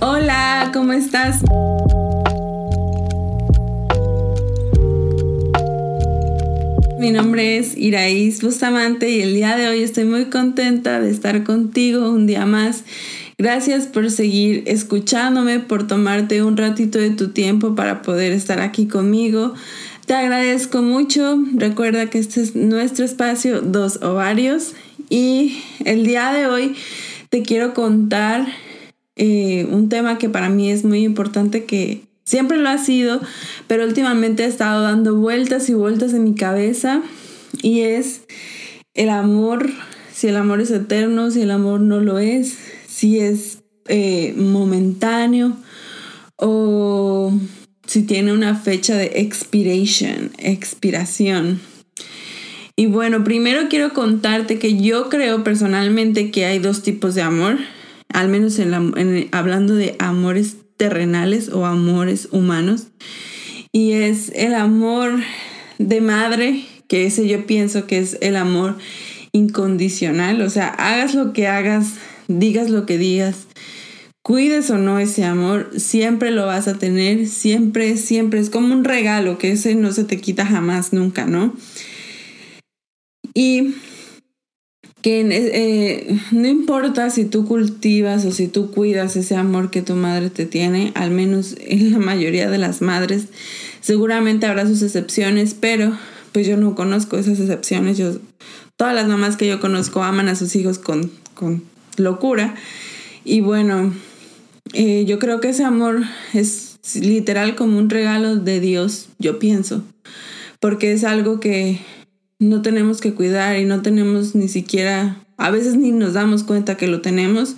Hola, ¿cómo estás? Mi nombre es Iraís Bustamante y el día de hoy estoy muy contenta de estar contigo un día más. Gracias por seguir escuchándome, por tomarte un ratito de tu tiempo para poder estar aquí conmigo. Te agradezco mucho. Recuerda que este es nuestro espacio Dos Ovarios y el día de hoy te quiero contar eh, un tema que para mí es muy importante que siempre lo ha sido, pero últimamente he estado dando vueltas y vueltas en mi cabeza y es el amor, si el amor es eterno, si el amor no lo es, si es eh, momentáneo o si tiene una fecha de expiration, expiración. Y bueno, primero quiero contarte que yo creo personalmente que hay dos tipos de amor al menos en, hablando de amores terrenales o amores humanos. Y es el amor de madre, que ese yo pienso que es el amor incondicional. O sea, hagas lo que hagas, digas lo que digas, cuides o no ese amor, siempre lo vas a tener, siempre, siempre. Es como un regalo que ese no se te quita jamás, nunca, ¿no? Y que eh, no importa si tú cultivas o si tú cuidas ese amor que tu madre te tiene, al menos en la mayoría de las madres, seguramente habrá sus excepciones, pero pues yo no conozco esas excepciones. Yo, todas las mamás que yo conozco aman a sus hijos con, locura. Y bueno, eh, yo creo que ese amor es literal como un regalo de Dios, yo pienso, porque es algo que no tenemos que cuidar y no tenemos ni siquiera, a veces ni nos damos cuenta que lo tenemos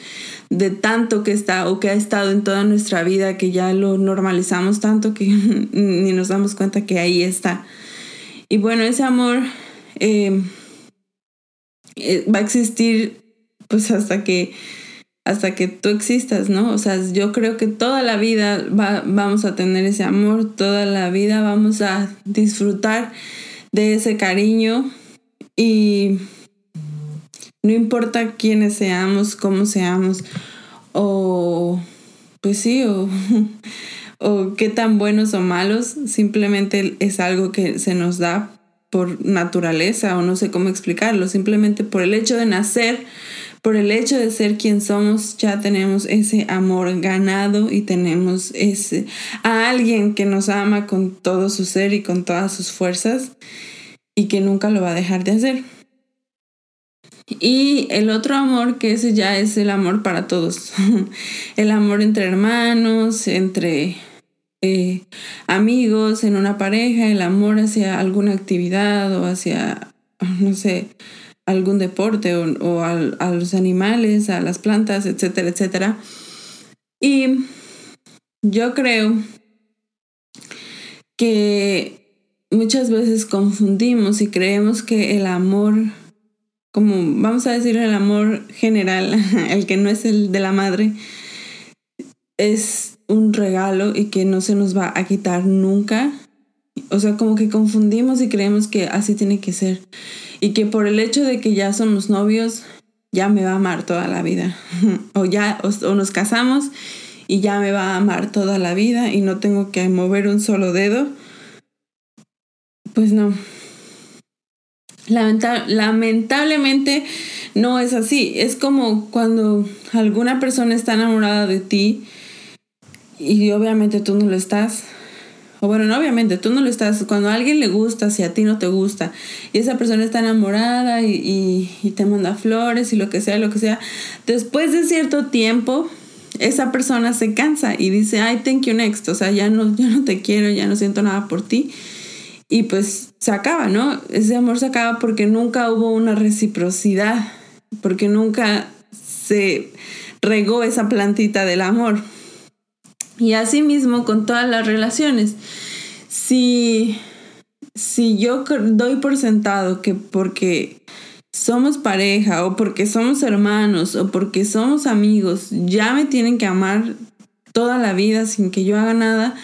de tanto que está o que ha estado en toda nuestra vida que ya lo normalizamos tanto que ni nos damos cuenta que ahí está. Y bueno, ese amor eh, eh, va a existir pues hasta que hasta que tú existas, ¿no? O sea, yo creo que toda la vida vamos a tener ese amor, toda la vida vamos a disfrutar de ese cariño y no importa quiénes seamos, cómo seamos, o pues sí, o, o qué tan buenos o malos, simplemente es algo que se nos da por naturaleza o no sé cómo explicarlo, simplemente por el hecho de nacer, por el hecho de ser quien somos, ya tenemos ese amor ganado y tenemos ese a alguien que nos ama con todo su ser y con todas sus fuerzas y que nunca lo va a dejar de hacer. Y el otro amor, que ese ya es el amor para todos. el amor entre hermanos, entre eh, amigos, en una pareja, el amor hacia alguna actividad o hacia, no sé, algún deporte o, a, a los animales, a las plantas, etcétera, etcétera. Y yo creo que muchas veces confundimos y creemos que el amor, como vamos a decir el amor general, el que no es el de la madre, es un regalo y que no se nos va a quitar nunca. O sea, como que confundimos y creemos que así tiene que ser. Y que por el hecho de que ya somos novios, ya me va a amar toda la vida. o ya, o nos casamos y ya me va a amar toda la vida y no tengo que mover un solo dedo pues no. lamentablemente no es así. Es como cuando alguna persona está enamorada de ti y obviamente tú no lo estás. O bueno, no obviamente, tú no lo estás. Cuando a alguien le gusta, si a ti no te gusta, y esa persona está enamorada y, te manda flores y lo que sea, lo que sea, después de cierto tiempo, esa persona se cansa y dice, ay, thank you next. O sea, ya no, ya no te quiero, ya no siento nada por ti y pues se acaba, ¿no? Ese amor se acaba porque nunca hubo una reciprocidad, porque nunca se regó esa plantita del amor. Y así mismo con todas las relaciones. Si, si yo doy por sentado que porque somos pareja o porque somos hermanos o porque somos amigos, ya me tienen que amar toda la vida sin que yo haga nada,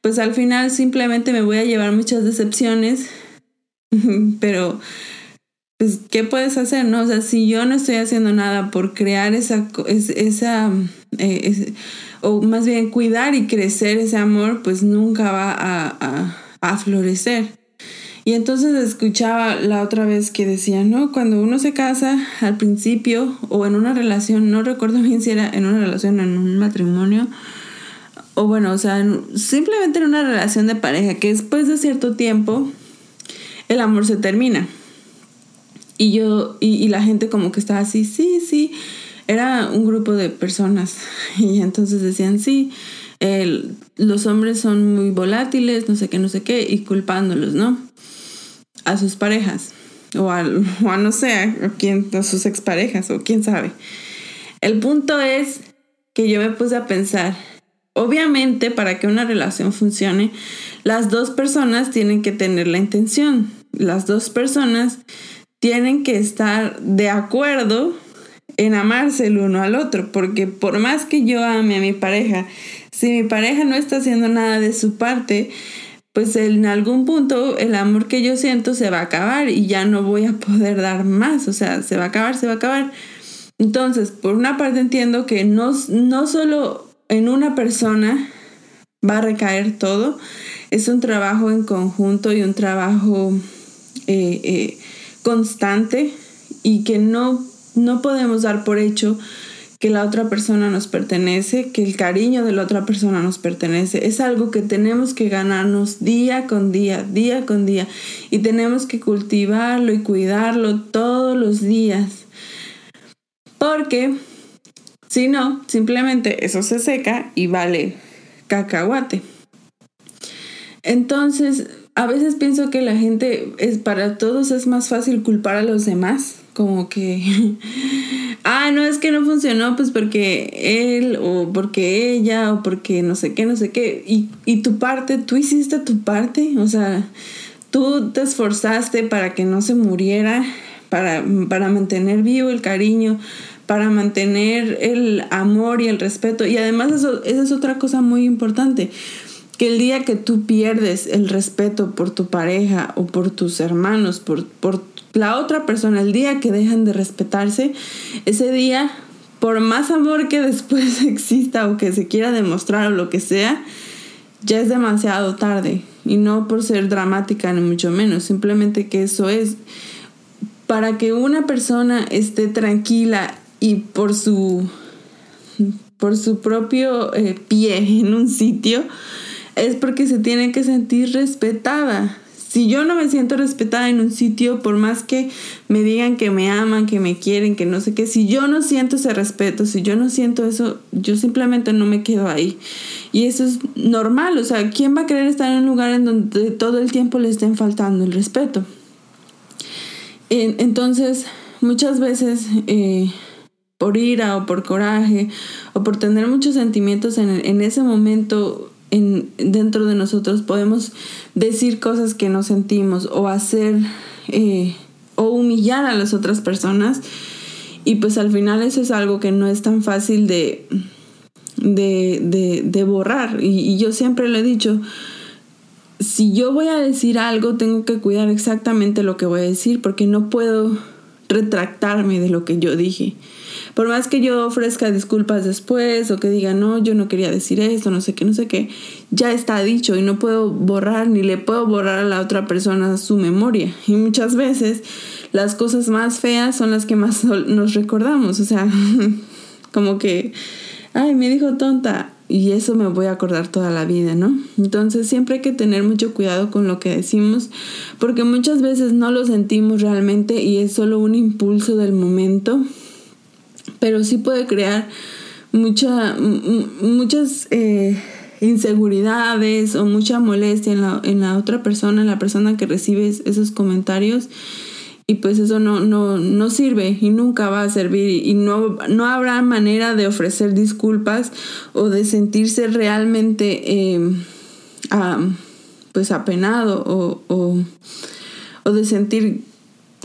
pues al final simplemente me voy a llevar muchas decepciones, pero pues, ¿qué puedes hacer? No? O sea, si yo no estoy haciendo nada por crear esa, esa eh, o más bien cuidar y crecer ese amor, pues nunca va a, a, florecer. Y entonces escuchaba la otra vez que decía, ¿no? Cuando uno se casa al principio o en una relación, no recuerdo bien si era en una relación en un matrimonio, o bueno, o sea, simplemente en una relación de pareja, que después de cierto tiempo el amor se termina. Y yo, y, y la gente como que estaba así, sí, sí, era un grupo de personas y entonces decían, sí, los hombres son muy volátiles, no sé qué, no sé qué, y culpándolos, ¿no? A sus parejas, o a, o no sé, a, quién, a sus exparejas, o quién sabe. El punto es que yo me puse a pensar, obviamente para que una relación funcione, las dos personas tienen que tener la intención, las dos personas tienen que estar de acuerdo en amarse el uno al otro, porque por más que yo ame a mi pareja, si mi pareja no está haciendo nada de su parte, pues en algún punto el amor que yo siento se va a acabar y ya no voy a poder dar más, o sea, se va a acabar, se va a acabar. Entonces, por una parte entiendo que no, no solo en una persona va a recaer todo, es un trabajo en conjunto y un trabajo eh, eh, constante y que no no podemos dar por hecho que la otra persona nos pertenece, que el cariño de la otra persona nos pertenece. Es algo que tenemos que ganarnos día con día, día con día. Y tenemos que cultivarlo y cuidarlo todos los días. Porque si no, simplemente eso se seca y vale cacahuate. Entonces, a veces pienso que la gente es para todos es más fácil culpar a los demás como que, ah, no es que no funcionó, pues porque él o porque ella o porque no sé qué, no sé qué. Y, y tu parte, tú hiciste tu parte, o sea, tú te esforzaste para que no se muriera, para, para mantener vivo el cariño, para mantener el amor y el respeto. Y además eso, esa es otra cosa muy importante que el día que tú pierdes el respeto por tu pareja o por tus hermanos, por, por la otra persona, el día que dejan de respetarse, ese día, por más amor que después exista o que se quiera demostrar o lo que sea, ya es demasiado tarde. Y no por ser dramática ni mucho menos, simplemente que eso es. Para que una persona esté tranquila y por su, por su propio eh, pie en un sitio, es porque se tiene que sentir respetada. Si yo no me siento respetada en un sitio, por más que me digan que me aman, que me quieren, que no sé qué, si yo no siento ese respeto, si yo no siento eso, yo simplemente no me quedo ahí. Y eso es normal, o sea, ¿quién va a querer estar en un lugar en donde todo el tiempo le estén faltando el respeto? Entonces, muchas veces... Eh, por ira o por coraje o por tener muchos sentimientos en, en ese momento en, dentro de nosotros podemos decir cosas que no sentimos o hacer eh, o humillar a las otras personas. Y pues al final eso es algo que no es tan fácil de, de, de, borrar. Y, y yo siempre lo he dicho si yo voy a decir algo tengo que cuidar exactamente lo que voy a decir porque no puedo retractarme de lo que yo dije por más que yo ofrezca disculpas después o que diga, no, yo no quería decir esto, no sé qué, no sé qué, ya está dicho y no puedo borrar ni le puedo borrar a la otra persona su memoria. Y muchas veces las cosas más feas son las que más nos recordamos. O sea, como que, ay, me dijo tonta. Y eso me voy a acordar toda la vida, ¿no? Entonces siempre hay que tener mucho cuidado con lo que decimos, porque muchas veces no lo sentimos realmente y es solo un impulso del momento pero sí puede crear mucha, muchas eh, inseguridades o mucha molestia en la, en la otra persona, en la persona que recibe esos comentarios. Y pues eso no, no, no sirve y nunca va a servir y no, no habrá manera de ofrecer disculpas o de sentirse realmente em, pues apenado o, o, o de sentir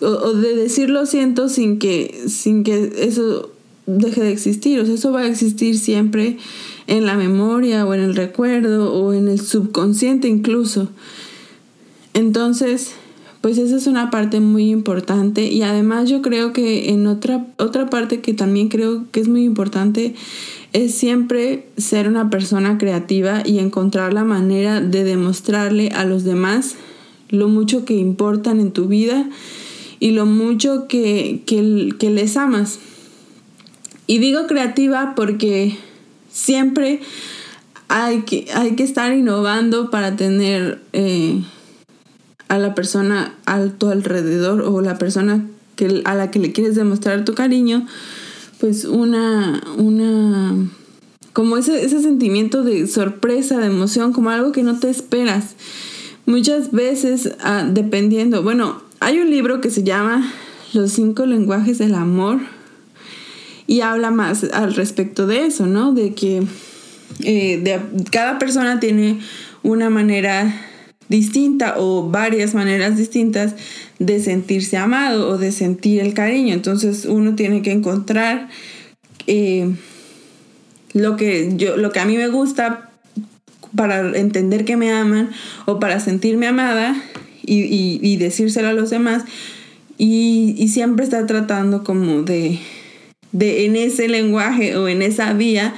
o, de decir lo siento sin que, sin que eso deje de existir. O sea, eso va a existir siempre en la memoria o en el recuerdo o en el subconsciente incluso. Entonces, pues esa es una parte muy importante y además yo creo que en otra, otra parte que también creo que es muy importante es siempre ser una persona creativa y encontrar la manera de demostrarle a los demás lo mucho que importan en tu vida y lo mucho que, que, les amas. Y digo creativa porque siempre hay que, hay que estar innovando para tener... Eh, a la persona a tu alrededor o la persona que, a la que le quieres demostrar tu cariño, pues una, una, como ese, ese sentimiento de sorpresa, de emoción, como algo que no te esperas. Muchas veces, ah, dependiendo, bueno, hay un libro que se llama Los cinco lenguajes del amor y habla más al respecto de eso, ¿no? De que eh, cada persona tiene una manera distinta o varias maneras distintas de sentirse amado o de sentir el cariño. Entonces uno tiene que encontrar eh, lo, que yo, lo que a mí me gusta para entender que me aman o para sentirme amada y, decírselo a los demás. Y, siempre está tratando como de, de en ese lenguaje o en esa vía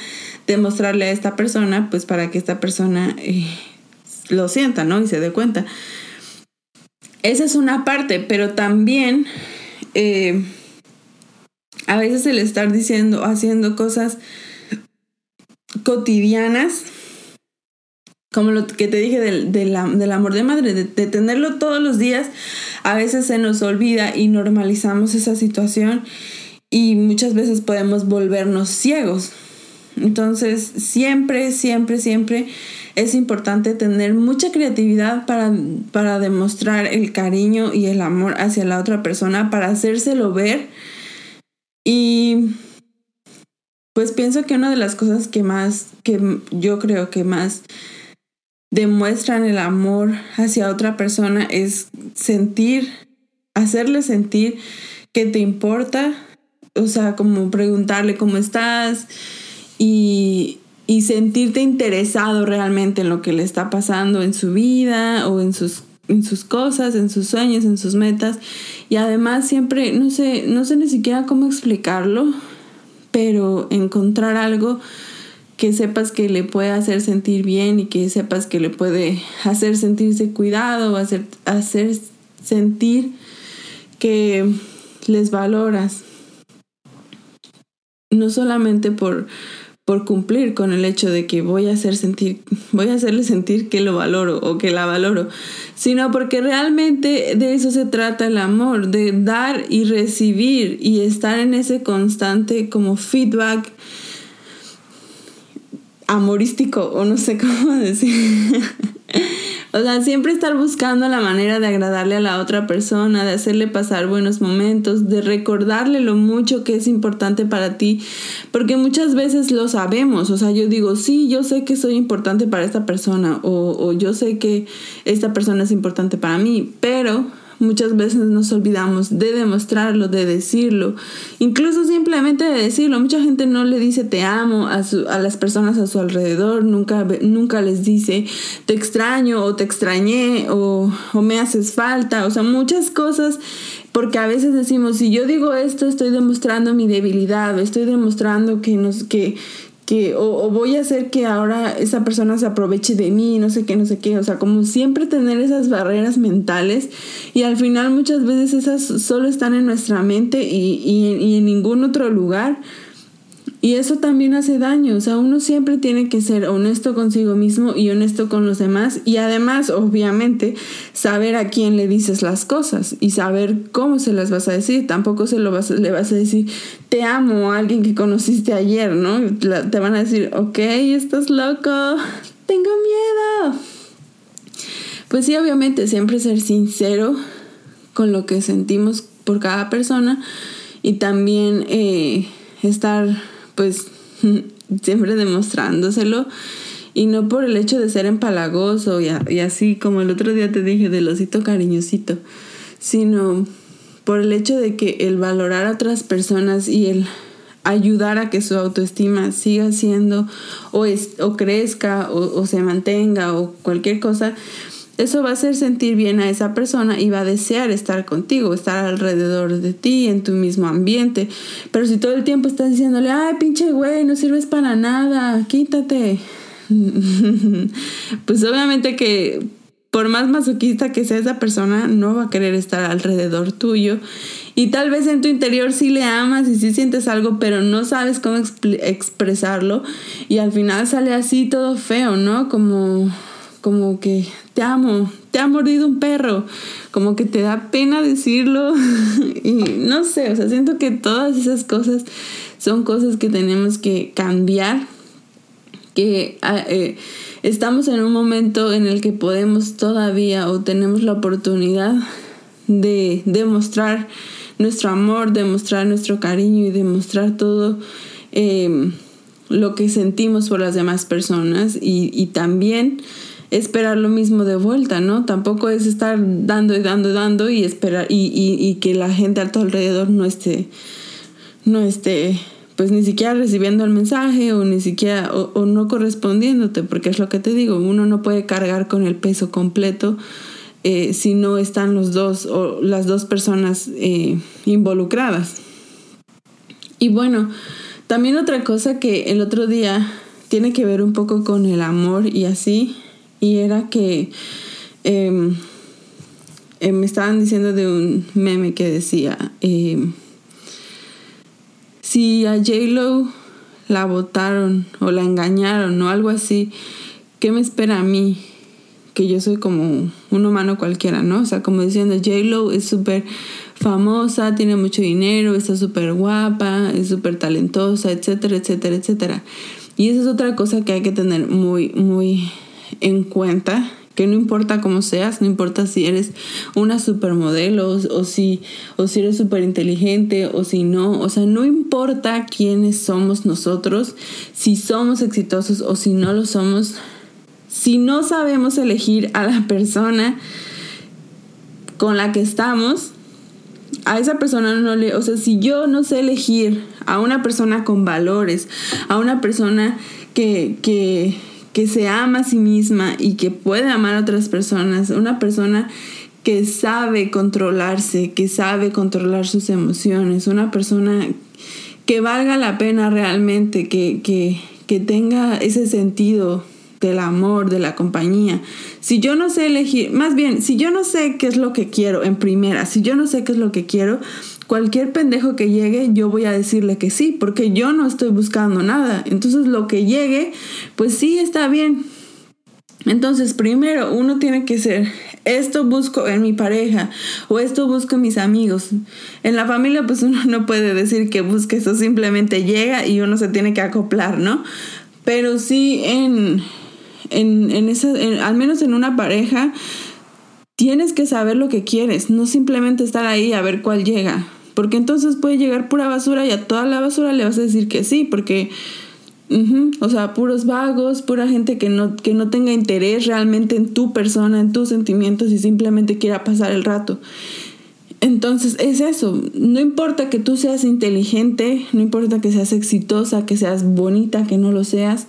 demostrarle a esta persona, pues para que esta persona eh, lo sienta, ¿no? Y se dé cuenta. Esa es una parte, pero también eh, a veces el estar diciendo, haciendo cosas cotidianas, como lo que te dije del, del, amor de madre, de, de, tenerlo todos los días, a veces se nos olvida y normalizamos esa situación y muchas veces podemos volvernos ciegos. Entonces, siempre, siempre, siempre es importante tener mucha creatividad para, demostrar el cariño y el amor hacia la otra persona, para hacérselo ver. Y pues pienso que una de las cosas que más, que yo creo que más demuestran el amor hacia otra persona es sentir, hacerle sentir que te importa, o sea, como preguntarle cómo estás y, y sentirte interesado realmente en lo que le está pasando en su vida o en sus, en sus cosas, en sus sueños, en sus metas. Y además siempre, no sé, no sé ni siquiera cómo explicarlo, pero encontrar algo que sepas que le puede hacer sentir bien y que sepas que le puede hacer sentirse cuidado, hacer, hacer sentir que les valoras. No solamente por por cumplir con el hecho de que voy a hacer sentir, voy a hacerle sentir que lo valoro o que la valoro, sino porque realmente de eso se trata el amor, de dar y recibir y estar en ese constante como feedback amorístico o no sé cómo decir. O sea, siempre estar buscando la manera de agradarle a la otra persona, de hacerle pasar buenos momentos, de recordarle lo mucho que es importante para ti, porque muchas veces lo sabemos, o sea, yo digo, sí, yo sé que soy importante para esta persona o, o yo sé que esta persona es importante para mí, pero Muchas veces nos olvidamos de demostrarlo, de decirlo, incluso simplemente de decirlo. Mucha gente no le dice te amo a, a las personas a su alrededor, nunca, nunca les dice te extraño o te extrañé o, o me haces falta, o sea, muchas cosas porque a veces decimos, si yo digo esto, estoy demostrando mi debilidad, estoy demostrando que, nos, que, que o, voy a hacer que ahora esa persona se aproveche de mí, no sé qué, no sé qué, o sea, como siempre tener esas barreras mentales y al final muchas veces esas solo están en nuestra mente y, y en ningún otro lugar y eso también hace daño, o sea, uno siempre tiene que ser honesto consigo mismo y honesto con los demás y además, obviamente, saber a quién le dices las cosas y saber cómo se las vas a decir. Tampoco se lo vas, le vas a decir, te amo a alguien que conociste ayer, ¿no? Te van a decir, ok, estás loco, tengo miedo. Pues sí, obviamente, siempre ser sincero con lo que sentimos por cada persona y también eh, estar pues siempre demostrándoselo. Y no por el hecho de ser empalagoso y, así como el otro día te dije del osito cariñosito, sino por el hecho de que el valorar a otras personas y el ayudar a que su autoestima siga siendo o, es, o crezca o se mantenga o cualquier cosa, eso va a hacer sentir bien a esa persona y va a desear estar contigo, estar alrededor de ti, en tu mismo ambiente. Pero si todo el tiempo estás diciéndole, ay, pinche güey, no sirves para nada, quítate. pues obviamente que por más masoquista que sea esa persona, no va a querer estar alrededor tuyo. Y tal vez en tu interior sí le amas y sí sientes algo, pero no sabes cómo expresarlo. Y al final sale así todo feo, ¿no? Como, como que te amo, te ha mordido un perro. Como que te da pena decirlo. y no sé, o sea, siento que todas esas cosas son cosas que tenemos que cambiar. Que... Ah, eh, estamos en un momento en el que podemos todavía o tenemos la oportunidad de demostrar nuestro amor, demostrar nuestro cariño y demostrar todo em, lo que sentimos por las demás personas y, también esperar lo mismo de vuelta, ¿no? Tampoco es estar dando y dando y dando y esperar y, y que la gente a tu alrededor no esté, no esté pues ni siquiera recibiendo el mensaje o ni siquiera o, no correspondiéndote, porque es lo que te digo, uno no puede cargar con el peso completo eh, si no están los dos o las dos personas eh, involucradas. Y bueno, también otra cosa que el otro día tiene que ver un poco con el amor y así, y era que em, eh, me estaban diciendo de un meme que decía, em, si a J-Lo la votaron o la engañaron o algo así, ¿qué me espera a mí? Que yo soy como un humano cualquiera, ¿no? O sea, como diciendo, J-Lo es súper famosa, tiene mucho dinero, está súper guapa, es súper talentosa, etcétera, etcétera, etcétera. Y esa es otra cosa que hay que tener muy, muy en cuenta que no importa cómo seas, no importa si eres una supermodelo o, si, o si eres súper inteligente o si no, o sea, no importa quiénes somos nosotros, si somos exitosos o si no lo somos, si no sabemos elegir a la persona con la que estamos, a esa persona no le, o sea, si yo no sé elegir a una persona con valores, a una persona que, que que se ama a sí misma y que puede amar a otras personas, una persona que sabe controlarse, que sabe controlar sus emociones, una persona que valga la pena realmente, que, que, que tenga ese sentido del amor, de la compañía. Si yo no sé elegir, más bien, si yo no sé qué es lo que quiero en primera, si yo no sé qué es lo que quiero, cualquier pendejo que llegue, yo voy a decirle que sí, porque yo no estoy buscando nada. Entonces lo que llegue, pues sí está bien. Entonces, primero, uno tiene que ser, esto busco en mi pareja o esto busco en mis amigos. En la familia, pues uno no puede decir que busque eso, simplemente llega y uno se tiene que acoplar, ¿no? Pero sí en, en, en esa, al menos en una pareja, tienes que saber lo que quieres, no simplemente estar ahí a ver cuál llega. Porque entonces puede llegar pura basura y a toda la basura le vas a decir que sí, porque, o sea, puros vagos, pura gente que no, que no tenga interés realmente en tu persona, en tus sentimientos y simplemente quiera pasar el rato. Entonces es eso, no importa que tú seas inteligente, no importa que seas exitosa, que seas bonita, que no lo seas,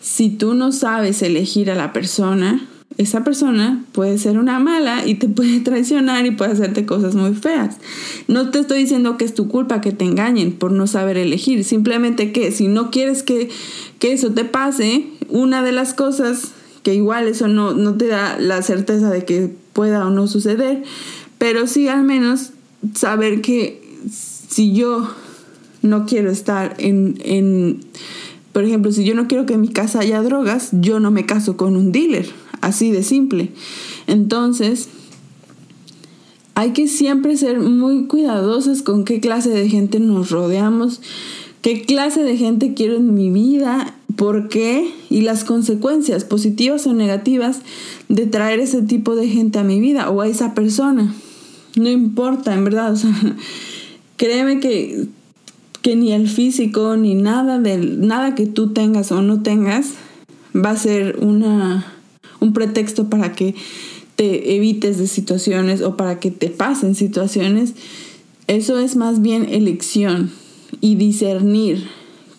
si tú no sabes elegir a la persona, esa persona puede ser una mala y te puede traicionar y puede hacerte cosas muy feas. No te estoy diciendo que es tu culpa que te engañen por no saber elegir, simplemente que si no quieres que, eso te pase, una de las cosas que igual eso no, no te da la certeza de que pueda o no suceder, pero sí al menos saber que si yo no quiero estar en, en, por ejemplo, si yo no quiero que en mi casa haya drogas, yo no me caso con un dealer así de simple. Entonces, hay que siempre ser muy cuidadosos con qué clase de gente nos rodeamos, qué clase de gente quiero en mi vida, por qué y las consecuencias positivas o negativas de traer ese tipo de gente a mi vida o a esa persona. No importa, en verdad, o sea, créeme que, que ni el físico ni nada de nada que tú tengas o no tengas va a ser una un pretexto para que te evites de situaciones o para que te pasen situaciones. Eso es más bien elección y discernir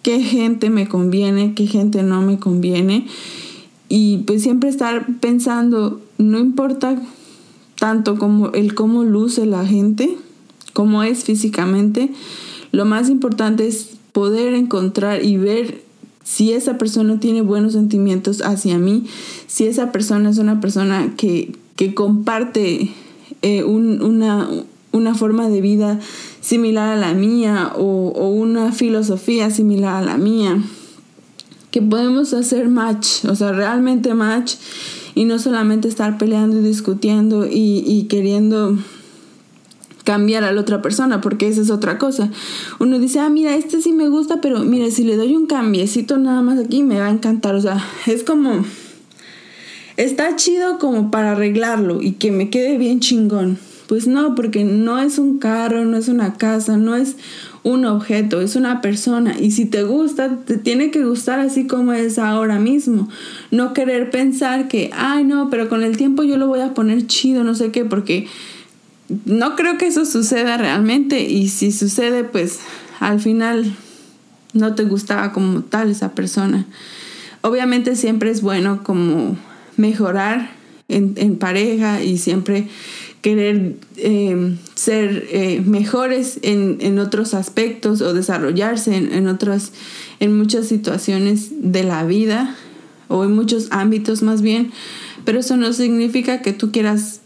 qué gente me conviene, qué gente no me conviene. Y pues siempre estar pensando, no importa tanto como el cómo luce la gente, cómo es físicamente, lo más importante es poder encontrar y ver si esa persona tiene buenos sentimientos hacia mí, si esa persona es una persona que, comparte eh, una, una, forma de vida similar a la mía o, o, una filosofía similar a la mía, que podemos hacer match, o sea, realmente match y no solamente estar peleando y discutiendo y, y queriendo cambiar a la otra persona, porque esa es otra cosa. Uno dice, ah, mira, este sí me gusta, pero mira, si le doy un cambiecito nada más aquí, me va a encantar. O sea, es como, está chido como para arreglarlo y que me quede bien chingón. Pues no, porque no es un carro, no es una casa, no es un objeto, es una persona. Y si te gusta, te tiene que gustar así como es ahora mismo. No querer pensar que, ay, no, pero con el tiempo yo lo voy a poner chido, no sé qué, porque no creo que eso suceda realmente y si sucede, pues al final no te gustaba como tal esa persona. Obviamente siempre es bueno como mejorar en, pareja y siempre querer eh, ser eh, mejores en, otros aspectos o desarrollarse en, en, otras, en muchas situaciones de la vida o en muchos ámbitos más bien, pero eso no significa que tú quieras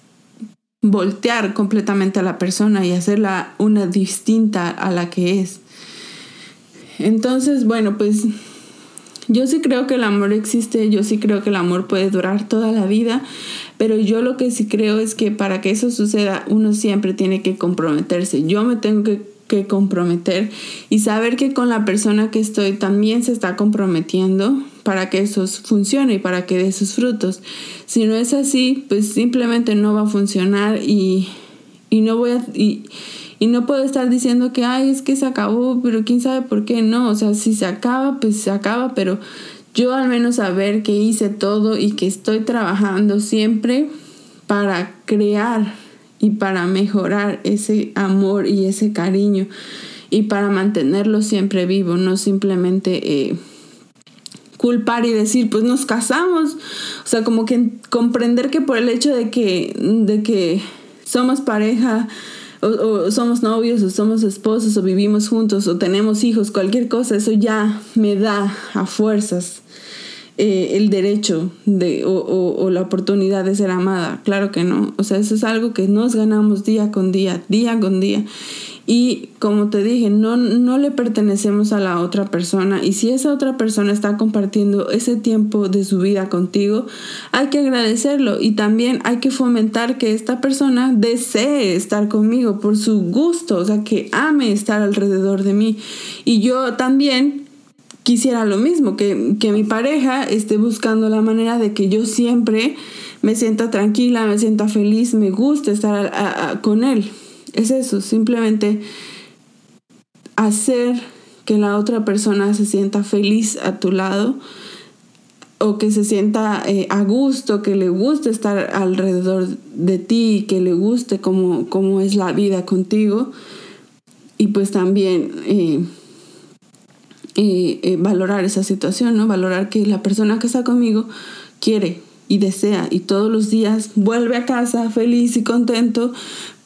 voltear completamente a la persona y hacerla una distinta a la que es. Entonces, bueno, pues yo sí creo que el amor existe, yo sí creo que el amor puede durar toda la vida, pero yo lo que sí creo es que para que eso suceda uno siempre tiene que comprometerse. Yo me tengo que que comprometer y saber que con la persona que estoy también se está comprometiendo para que eso funcione y para que dé sus frutos. Si no es así, pues simplemente no va a funcionar y, no voy a... Y, y no puedo estar diciendo que, ay, es que se acabó, pero quién sabe por qué no. O sea, si se acaba, pues se acaba, pero yo al menos saber que hice todo y que estoy trabajando siempre para crear y para mejorar ese amor y ese cariño y para mantenerlo siempre vivo, no simplemente eh, culpar y decir, pues nos casamos. O sea, como que comprender que por el hecho de que, de que somos pareja, o, somos novios, o somos esposos, o vivimos juntos, o tenemos hijos, cualquier cosa, eso ya me da a fuerzas eh, el derecho de, o, la oportunidad de ser amada. Claro que no. O sea, eso es algo que nos ganamos día con día, día con día. Y como te dije, no, no le pertenecemos a la otra persona. Y si esa otra persona está compartiendo ese tiempo de su vida contigo, hay que agradecerlo. Y también hay que fomentar que esta persona desee estar conmigo por su gusto, o sea, que ame estar alrededor de mí. Y yo también quisiera lo mismo, que, mi pareja esté buscando la manera de que yo siempre me sienta tranquila, me sienta feliz, me guste estar con él. Es eso, simplemente hacer que la otra persona se sienta feliz a tu lado o que se sienta eh, a gusto, que le guste estar alrededor de ti, que le guste cómo, cómo es la vida contigo. Y pues también... Eh, eh, valorar esa situación, ¿no? Valorar que la persona que está conmigo quiere y desea y todos los días vuelve a casa feliz y contento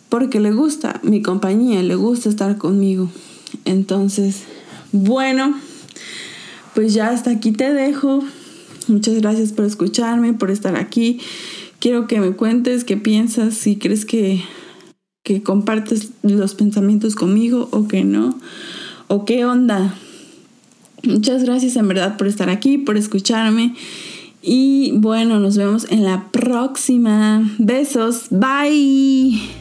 porque le gusta mi compañía, le gusta estar conmigo. Entonces, bueno, pues ya hasta aquí te dejo. Muchas gracias por escucharme, por estar aquí. Quiero que me cuentes qué piensas, si crees que, que compartes los pensamientos conmigo o que no, o qué onda Muchas gracias en verdad por estar aquí, por escucharme. Y bueno, nos vemos en la próxima. Besos. Bye.